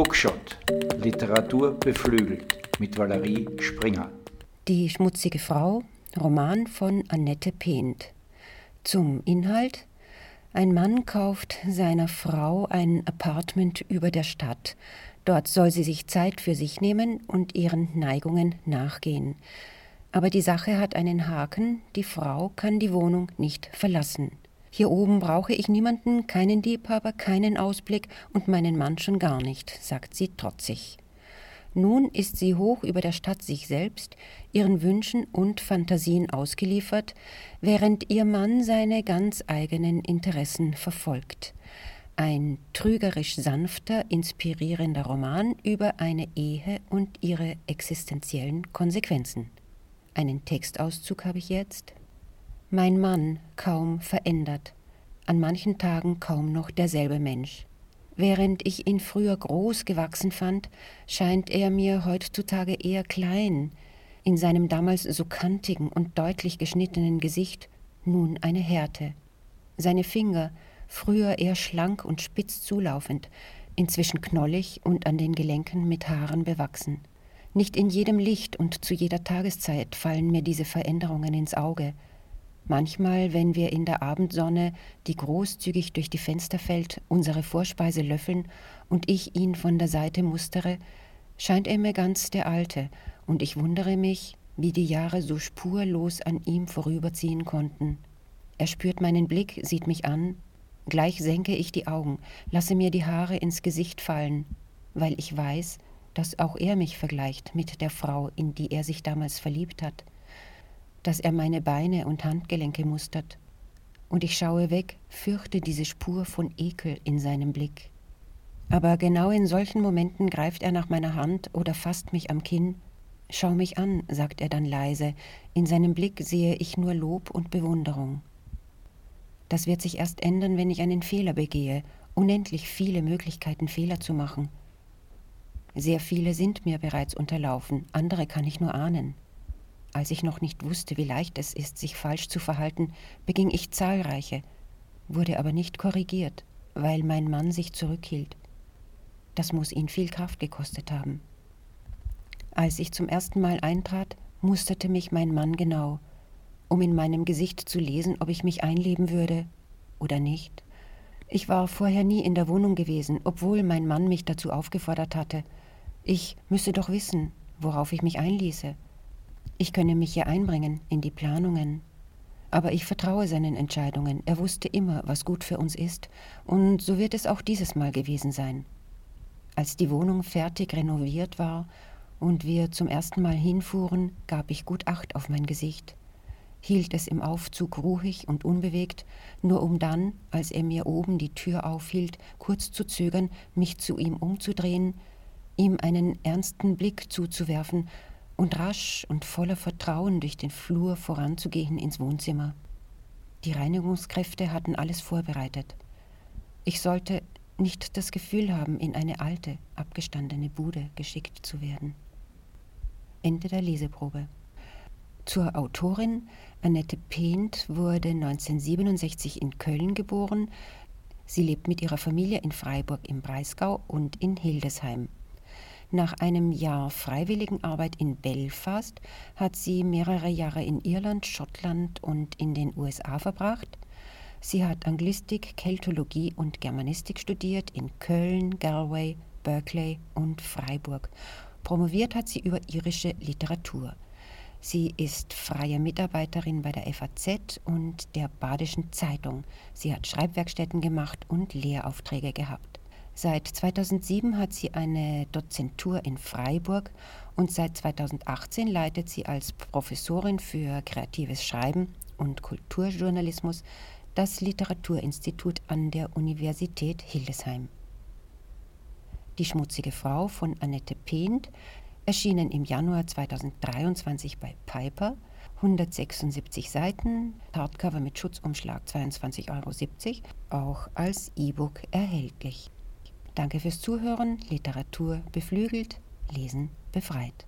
Bookshot. Literatur beflügelt mit Valerie Springer. Die schmutzige Frau, Roman von Annette Pehnt. Zum Inhalt ein Mann kauft seiner Frau ein Apartment über der Stadt. Dort soll sie sich Zeit für sich nehmen und ihren Neigungen nachgehen. Aber die Sache hat einen Haken, die Frau kann die Wohnung nicht verlassen. Hier oben brauche ich niemanden, keinen Liebhaber, keinen Ausblick und meinen Mann schon gar nicht, sagt sie trotzig. Nun ist sie hoch über der Stadt sich selbst, ihren Wünschen und Fantasien ausgeliefert, während ihr Mann seine ganz eigenen Interessen verfolgt. Ein trügerisch sanfter, inspirierender Roman über eine Ehe und ihre existenziellen Konsequenzen. Einen Textauszug habe ich jetzt. Mein Mann kaum verändert, an manchen Tagen kaum noch derselbe Mensch. Während ich ihn früher groß gewachsen fand, scheint er mir heutzutage eher klein, in seinem damals so kantigen und deutlich geschnittenen Gesicht nun eine Härte. Seine Finger, früher eher schlank und spitz zulaufend, inzwischen knollig und an den Gelenken mit Haaren bewachsen. Nicht in jedem Licht und zu jeder Tageszeit fallen mir diese Veränderungen ins Auge, Manchmal, wenn wir in der Abendsonne, die großzügig durch die Fenster fällt, unsere Vorspeise löffeln und ich ihn von der Seite mustere, scheint er mir ganz der Alte, und ich wundere mich, wie die Jahre so spurlos an ihm vorüberziehen konnten. Er spürt meinen Blick, sieht mich an, gleich senke ich die Augen, lasse mir die Haare ins Gesicht fallen, weil ich weiß, dass auch er mich vergleicht mit der Frau, in die er sich damals verliebt hat dass er meine Beine und Handgelenke mustert. Und ich schaue weg, fürchte diese Spur von Ekel in seinem Blick. Aber genau in solchen Momenten greift er nach meiner Hand oder fasst mich am Kinn. Schau mich an, sagt er dann leise, in seinem Blick sehe ich nur Lob und Bewunderung. Das wird sich erst ändern, wenn ich einen Fehler begehe, unendlich viele Möglichkeiten Fehler zu machen. Sehr viele sind mir bereits unterlaufen, andere kann ich nur ahnen. Als ich noch nicht wusste, wie leicht es ist, sich falsch zu verhalten, beging ich zahlreiche, wurde aber nicht korrigiert, weil mein Mann sich zurückhielt. Das muss ihn viel Kraft gekostet haben. Als ich zum ersten Mal eintrat, musterte mich mein Mann genau, um in meinem Gesicht zu lesen, ob ich mich einleben würde oder nicht. Ich war vorher nie in der Wohnung gewesen, obwohl mein Mann mich dazu aufgefordert hatte. Ich müsse doch wissen, worauf ich mich einließe. Ich könne mich hier einbringen in die Planungen. Aber ich vertraue seinen Entscheidungen. Er wusste immer, was gut für uns ist, und so wird es auch dieses Mal gewesen sein. Als die Wohnung fertig renoviert war und wir zum ersten Mal hinfuhren, gab ich gut Acht auf mein Gesicht, hielt es im Aufzug ruhig und unbewegt, nur um dann, als er mir oben die Tür aufhielt, kurz zu zögern, mich zu ihm umzudrehen, ihm einen ernsten Blick zuzuwerfen und rasch und voller Vertrauen durch den Flur voranzugehen ins Wohnzimmer. Die Reinigungskräfte hatten alles vorbereitet. Ich sollte nicht das Gefühl haben, in eine alte, abgestandene Bude geschickt zu werden. Ende der Leseprobe. Zur Autorin Annette Pehnt wurde 1967 in Köln geboren. Sie lebt mit ihrer Familie in Freiburg im Breisgau und in Hildesheim. Nach einem Jahr freiwilligen Arbeit in Belfast hat sie mehrere Jahre in Irland, Schottland und in den USA verbracht. Sie hat Anglistik, Keltologie und Germanistik studiert in Köln, Galway, Berkeley und Freiburg. Promoviert hat sie über irische Literatur. Sie ist freie Mitarbeiterin bei der FAZ und der Badischen Zeitung. Sie hat Schreibwerkstätten gemacht und Lehraufträge gehabt. Seit 2007 hat sie eine Dozentur in Freiburg und seit 2018 leitet sie als Professorin für kreatives Schreiben und Kulturjournalismus das Literaturinstitut an der Universität Hildesheim. Die schmutzige Frau von Annette Pehnt erschienen im Januar 2023 bei Piper, 176 Seiten, Hardcover mit Schutzumschlag 22,70 Euro, auch als E-Book erhältlich. Danke fürs Zuhören. Literatur beflügelt, Lesen befreit.